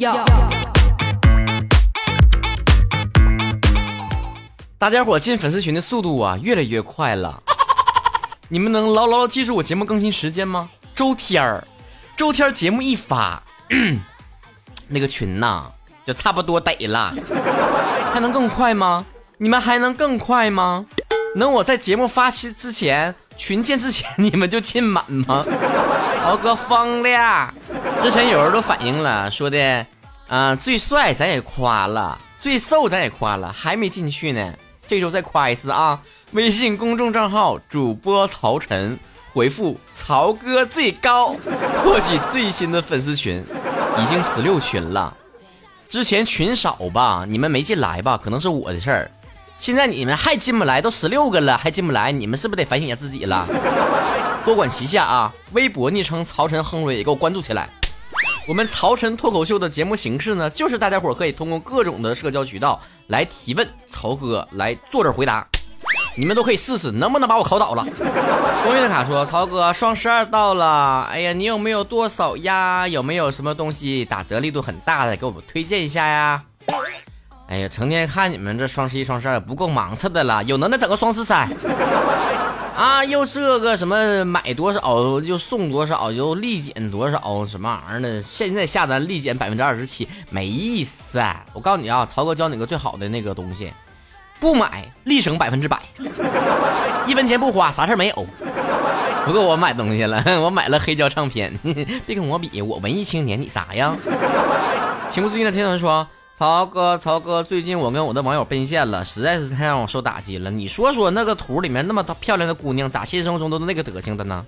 要。大家伙进粉丝群的速度啊，越来越快了。你们能牢牢记住我节目更新时间吗？周天儿，周天节目一发，那个群呐就差不多得了。还能更快吗？你们还能更快吗？能我在节目发期之前，群建之前，你们就进满吗？豪哥疯了！之前有人都反映了，说的，啊，最帅咱也夸了，最瘦咱也夸了，还没进去呢。这周再夸一次啊！微信公众账号主播曹晨，回复“曹哥最高”，获取最新的粉丝群，已经十六群了。之前群少吧，你们没进来吧？可能是我的事儿。现在你们还进不来，都十六个了还进不来，你们是不是得反省一下自己了？多管齐下啊！微博昵称曹晨亨瑞也给我关注起来。我们曹晨脱口秀的节目形式呢，就是大家伙可以通过各种的社交渠道来提问，曹哥来坐这回答，你们都可以试试能不能把我考倒了。光月的卡说，曹哥双十二到了，哎呀，你有没有多少呀？有没有什么东西打折力度很大的，给我们推荐一下呀？哎呀，成天看你们这双十一、双十二不够忙活的了，有能耐整个双十三。啊，又这个什么买多少就送多少，又立减多少什么玩意儿的？现在下单立减百分之二十七，没意思。我告诉你啊，曹哥教你个最好的那个东西，不买立省百分之百，一分钱不花，啥事没有。不过我买东西了，我买了黑胶唱片。别跟我比，我文艺青年，你啥呀？情不自禁的天团说。曹哥，曹哥，最近我跟我的网友奔现了，实在是太让我受打击了。你说说，那个图里面那么漂亮的姑娘，咋现实生活中都是那个德行的呢？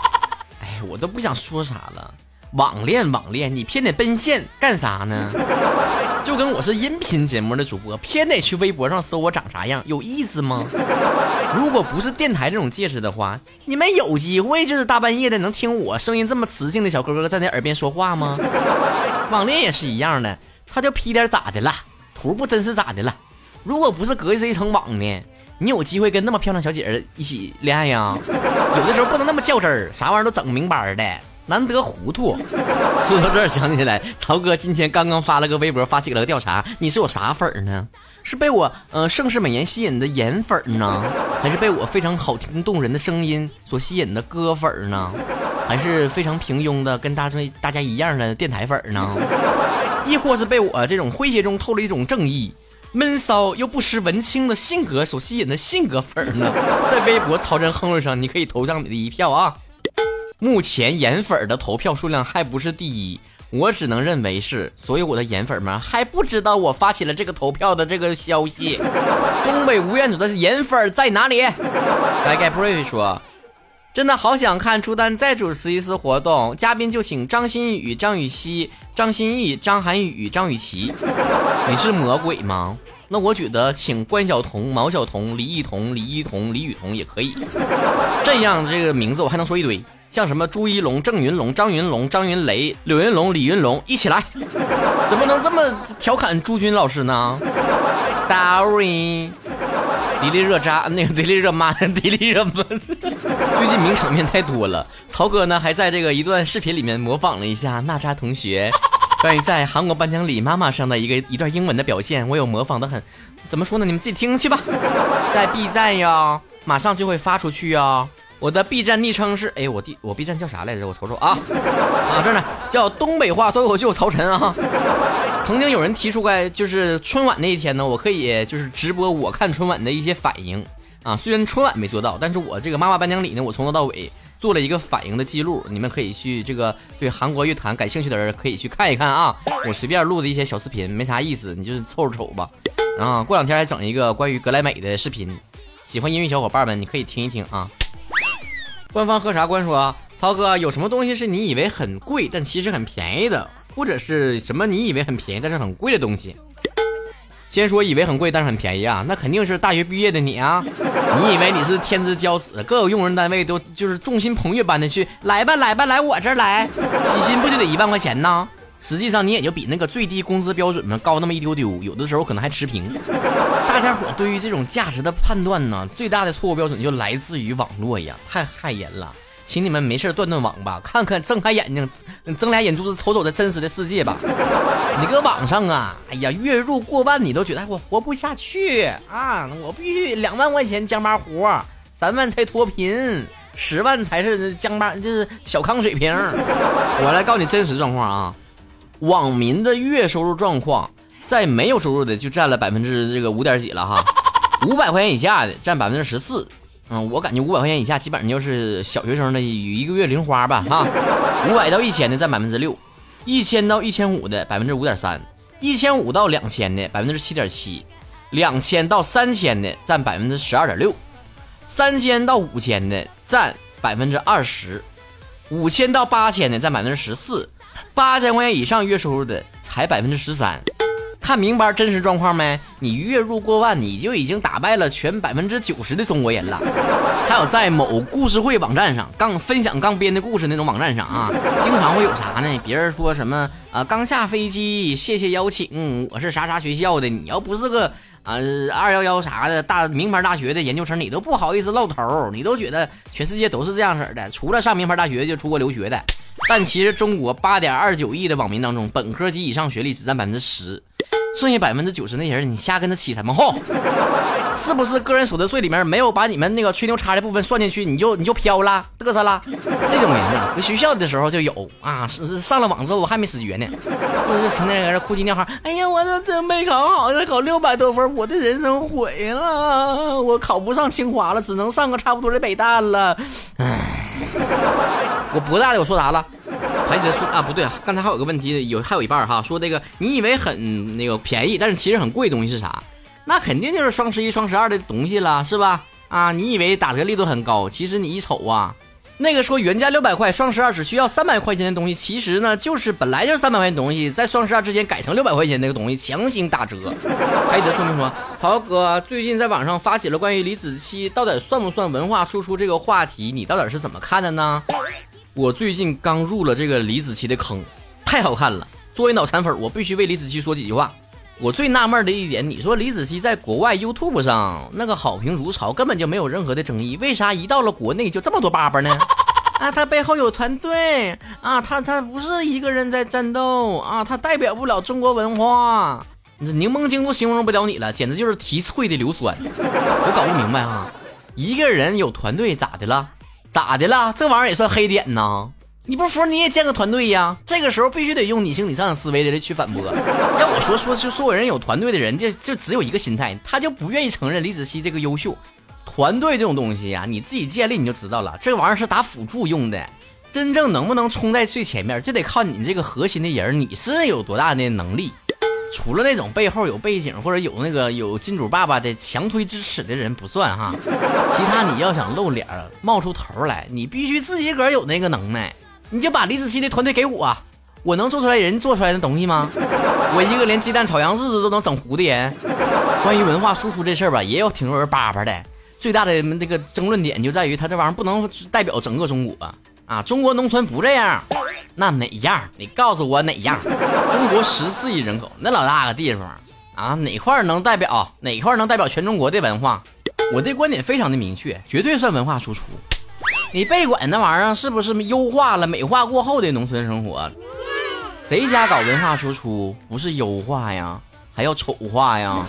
哎，我都不想说啥了。网恋，网恋，你偏得奔现干啥呢？就跟我是音频节目的主播，偏得去微博上搜我长啥样，有意思吗？如果不是电台这种介质的话，你们有机会就是大半夜的能听我声音这么磁性的小哥哥在你耳边说话吗？网恋也是一样的。他就 P 点咋的了？图不真是咋的了？如果不是隔着一层网呢，你有机会跟那么漂亮小姐儿一起恋爱呀？有的时候不能那么较真儿，啥玩意儿都整明白的，难得糊涂。说到这儿想起来，曹哥今天刚刚发了个微博，发起了个调查，你是我啥粉儿呢？是被我嗯盛世美颜吸引的颜粉儿呢，还是被我非常好听动人的声音所吸引的歌粉儿呢？还是非常平庸的跟大家大家一样的电台粉儿呢？亦或是被我这种诙谐中透了一种正义、闷骚又不失文青的性格所吸引的性格粉呢？在微博曹真亨瑞上，你可以投上你的一票啊！目前颜粉的投票数量还不是第一，我只能认为是所有我的颜粉们还不知道我发起了这个投票的这个消息。东北吴彦祖的颜粉在哪里？来给 Brave 说。真的好想看朱丹再主持一次活动，嘉宾就请张馨予、张雨绮、张歆艺、张涵予、张雨绮。你是魔鬼吗？那我觉得请关晓彤、毛晓彤、李艺彤、李一彤、李雨桐也可以。这样这个名字我还能说一堆，像什么朱一龙、郑云龙、张云龙、张云雷、柳云龙、李云龙一起来，怎么能这么调侃朱军老师呢？Sorry。迪丽热扎，那个迪丽热妈，迪丽热巴，最近名场面太多了。曹哥呢，还在这个一段视频里面模仿了一下娜扎同学关于在韩国颁奖礼妈妈上的一个一段英文的表现，我有模仿的很。怎么说呢？你们自己听去吧。在 B 站呀，马上就会发出去呀。我的 B 站昵称是，哎，我 D 我 B 站叫啥来着？我瞅瞅啊啊，这呢，叫东北话脱口秀曹晨啊。曾经有人提出过，就是春晚那一天呢，我可以就是直播我看春晚的一些反应啊。虽然春晚没做到，但是我这个妈妈颁奖礼呢，我从头到尾做了一个反应的记录。你们可以去这个对韩国乐坛感兴趣的人可以去看一看啊。我随便录的一些小视频，没啥意思，你就凑着瞅吧。啊，过两天还整一个关于格莱美的视频，喜欢音乐小伙伴们你可以听一听啊。官方喝茶官说，曹哥有什么东西是你以为很贵，但其实很便宜的？或者是什么你以为很便宜但是很贵的东西？先说以为很贵但是很便宜啊，那肯定是大学毕业的你啊！你以为你是天之骄子，各个用人单位都就是众星捧月般的去来吧来吧来我这儿来，起薪不就得一万块钱呢？实际上你也就比那个最低工资标准嘛高那么一丢丢，有的时候可能还持平。大家伙对于这种价值的判断呢，最大的错误标准就来自于网络呀，太害人了。请你们没事断断网吧，看看睁开眼睛，睁俩眼珠子瞅瞅这真实的世界吧。你搁网上啊，哎呀，月入过万你都觉得我活不下去啊！我必须两万块钱江巴活，三万才脱贫，十万才是江巴，就是小康水平。我来告诉你真实状况啊，网民的月收入状况，在没有收入的就占了百分之这个五点几了哈，五百块钱以下的占百分之十四。嗯，我感觉五百块钱以下基本上就是小学生的一个月零花吧，哈。五百到一千的占百分之六，一千到一千五的百分之五点三，一千五到两千的百分之七点七，两千到三千的占百分之十二点六，三千到五千的占百分之二十，五千到八千的占百分之十四，八千块钱以上月收入的才百分之十三。看明白真实状况没？你月入过万，你就已经打败了全百分之九十的中国人了。还有在某故事会网站上刚分享刚编的故事那种网站上啊，经常会有啥呢？别人说什么啊？刚下飞机，谢谢邀请，我是啥啥学校的。你要不是个啊二幺幺啥的大名牌大学的研究生，你都不好意思露头，你都觉得全世界都是这样式的，除了上名牌大学就出国留学的。但其实中国八点二九亿的网民当中，本科及以上学历只占百分之十。剩下百分之九十那人，你瞎跟他起什么哄？是不是个人所得税里面没有把你们那个吹牛叉的部分算进去，你就你就飘了嘚瑟了？这种人呢，学校的时候就有啊，是上了网之后我还没死绝呢，就是成天搁这哭唧尿嚎。哎呀，我这真没考好，才考六百多分，我的人生毁了，我考不上清华了，只能上个差不多的北大了。唉，我博大的我说啥了？还得说啊，不对，刚才还有个问题，有还有一半哈，说这个你以为很那个便宜，但是其实很贵的东西是啥？那肯定就是双十一、双十二的东西了，是吧？啊，你以为打折力度很高，其实你一瞅啊，那个说原价六百块，双十二只需要三百块钱的东西，其实呢就是本来就是三百块钱东西，在双十二之间改成六百块钱那个东西，强行打折。还得说明说，曹哥最近在网上发起了关于李子柒到底算不算文化输出这个话题，你到底是怎么看的呢？我最近刚入了这个李子柒的坑，太好看了。作为脑残粉，我必须为李子柒说几句话。我最纳闷的一点，你说李子柒在国外 YouTube 上那个好评如潮，根本就没有任何的争议，为啥一到了国内就这么多叭叭呢？啊，他背后有团队啊，他他不是一个人在战斗啊，他代表不了中国文化。这柠檬精都形容不了你了，简直就是提脆的硫酸。我搞不明白啊，一个人有团队咋的了？咋的了？这玩意儿也算黑点呢？你不服你也建个团队呀？这个时候必须得用你心理上的思维来去反驳。要我说说，就所有人有团队的人，就就只有一个心态，他就不愿意承认李子柒这个优秀。团队这种东西呀，你自己建立你就知道了，这玩意儿是打辅助用的。真正能不能冲在最前面，就得靠你这个核心的人，你是有多大的能力。除了那种背后有背景或者有那个有金主爸爸的强推支持的人不算哈，其他你要想露脸冒出头来，你必须自己个儿有那个能耐。你就把李子柒的团队给我，我能做出来人做出来的东西吗？我一个连鸡蛋炒羊柿子都能整糊的人。关于文化输出这事儿吧，也有挺多人叭叭的。最大的那个争论点就在于他这玩意儿不能代表整个中国啊，中国农村不这样。那哪样？你告诉我哪样？中国十四亿人口，那老大个地方啊，哪块能代表哪块能代表全中国的文化？我的观点非常的明确，绝对算文化输出。你别管那玩意儿是不是优化了、美化过后的农村生活，谁家搞文化输出不是优化呀，还要丑化呀？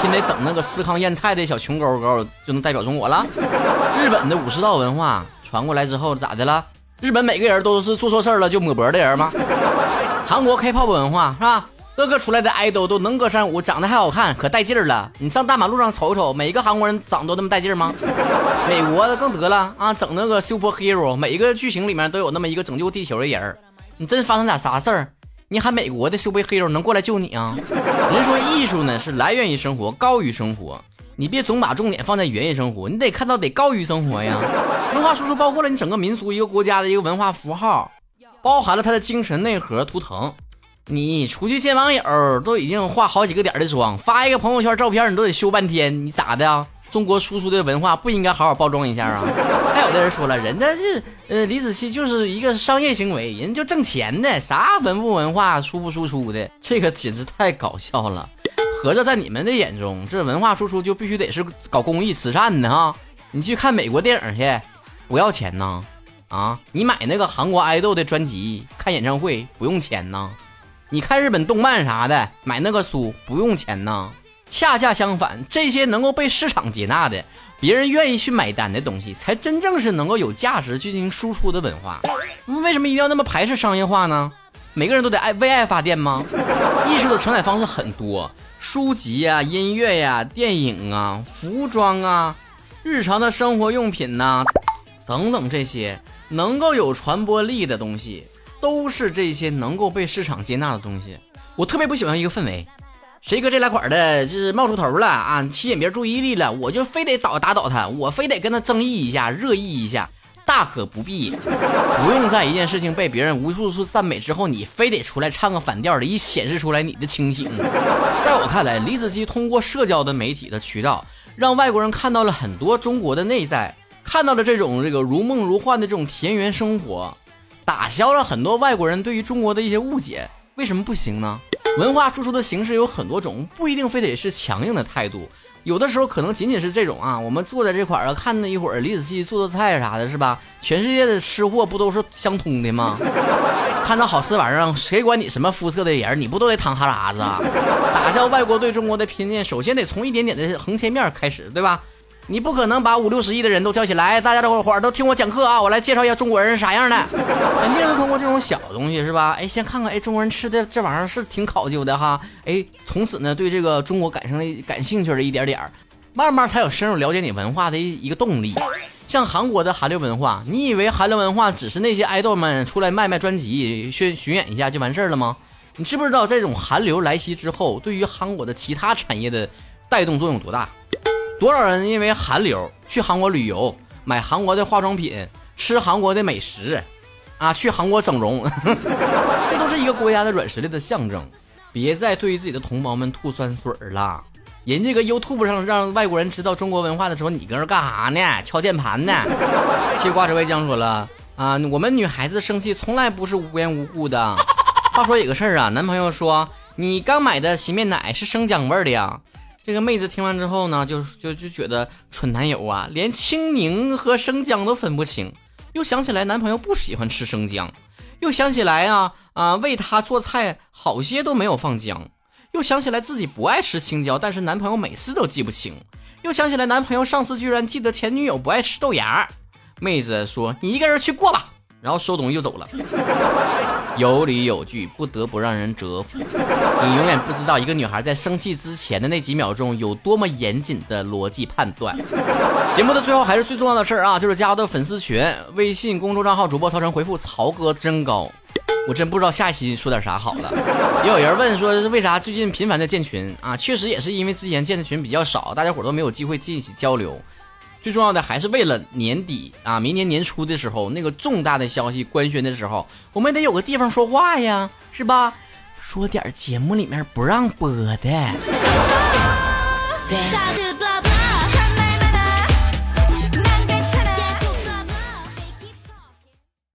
偏得整那个司康腌菜的小穷勾勾就能代表中国了？日本的武士道文化传过来之后咋的了？日本每个人都是做错事儿了就抹脖的人吗？韩国 K-pop 文化是吧？各个出来的爱豆都能歌善舞，长得还好看，可带劲儿了。你上大马路上瞅瞅，每一个韩国人长得都那么带劲儿吗？美国的更得了啊，整那个 super hero，每一个剧情里面都有那么一个拯救地球的人。你真发生点啥事儿，你喊美国的 super hero 能过来救你啊？人说艺术呢是来源于生活，高于生活。你别总把重点放在源于生活，你得看到得高于生活呀。文化输出包括了你整个民族一个国家的一个文化符号，包含了它的精神内核图腾。你出去见网友都已经化好几个点的妆，发一个朋友圈照片你都得修半天，你咋的啊？中国输出的文化不应该好好包装一下啊？还有的人说了，人家是呃李子柒就是一个商业行为，人就挣钱的，啥文不文化输不输出的，这个简直太搞笑了。合着在你们的眼中，这文化输出就必须得是搞公益慈善的哈？你去看美国电影去，不要钱呐，啊，你买那个韩国爱豆的专辑、看演唱会不用钱呢？你看日本动漫啥的，买那个书不用钱呢？恰恰相反，这些能够被市场接纳的、别人愿意去买单的东西，才真正是能够有价值进行输出的文化。为什么一定要那么排斥商业化呢？每个人都得爱为爱发电吗？艺术的承载方式很多，书籍呀、音乐呀、电影啊、服装啊、日常的生活用品呐，等等这些能够有传播力的东西，都是这些能够被市场接纳的东西。我特别不喜欢一个氛围。谁搁这来块的，就是冒出头了啊，吸引别人注意力了，我就非得倒打倒他，我非得跟他争议一下，热议一下，大可不必，不用在一件事情被别人无数次赞美之后，你非得出来唱个反调的，以显示出来你的清醒。在我看来，李子柒通过社交的媒体的渠道，让外国人看到了很多中国的内在，看到了这种这个如梦如幻的这种田园生活，打消了很多外国人对于中国的一些误解。为什么不行呢？文化输出的形式有很多种，不一定非得是强硬的态度，有的时候可能仅仅是这种啊。我们坐在这块儿啊，看那一会儿李子柒做做菜啥的，是吧？全世界的吃货不都是相通的吗？看到好吃玩意儿，谁管你什么肤色的人？你不都得淌哈喇子？打消外国对中国的偏见，首先得从一点点的横切面开始，对吧？你不可能把五六十亿的人都叫起来，大家这伙儿都听我讲课啊！我来介绍一下中国人是啥样的。肯定是通过这种小东西，是吧？哎，先看看，哎，中国人吃的这玩意儿是挺考究的哈。哎，从此呢，对这个中国感生了感兴趣的一点点儿，慢慢才有深入了解你文化的一一个动力。像韩国的韩流文化，你以为韩流文化只是那些爱豆们出来卖卖专辑、巡巡演一下就完事儿了吗？你知不知道这种韩流来袭之后，对于韩国的其他产业的带动作用多大？多少人因为韩流去韩国旅游，买韩国的化妆品，吃韩国的美食，啊，去韩国整容，这都是一个国家的软实力的象征。别再对于自己的同胞们吐酸水儿了。人家搁 YouTube 上让外国人知道中国文化的时候，你搁这干啥呢？敲键盘呢？西瓜指挥将说了啊，我们女孩子生气从来不是无缘无故的。话说有个事儿啊，男朋友说你刚买的洗面奶是生姜味儿的呀。这个妹子听完之后呢，就就就觉得蠢男友啊，连青柠和生姜都分不清。又想起来男朋友不喜欢吃生姜，又想起来啊啊为他做菜好些都没有放姜，又想起来自己不爱吃青椒，但是男朋友每次都记不清。又想起来男朋友上次居然记得前女友不爱吃豆芽。妹子说：“你一个人去过吧。”然后收东西就走了，有理有据，不得不让人折服。你永远不知道一个女孩在生气之前的那几秒钟有多么严谨的逻辑判断。节目的最后还是最重要的事儿啊，就是加我的粉丝群，微信公众账号主播曹晨回复“曹哥真高”，我真不知道下一期说点啥好了。也有人问说是为啥最近频繁的建群啊？确实也是因为之前建的群比较少，大家伙都没有机会进一起交流。最重要的还是为了年底啊，明年年初的时候那个重大的消息官宣的时候，我们得有个地方说话呀，是吧？说点节目里面不让播的。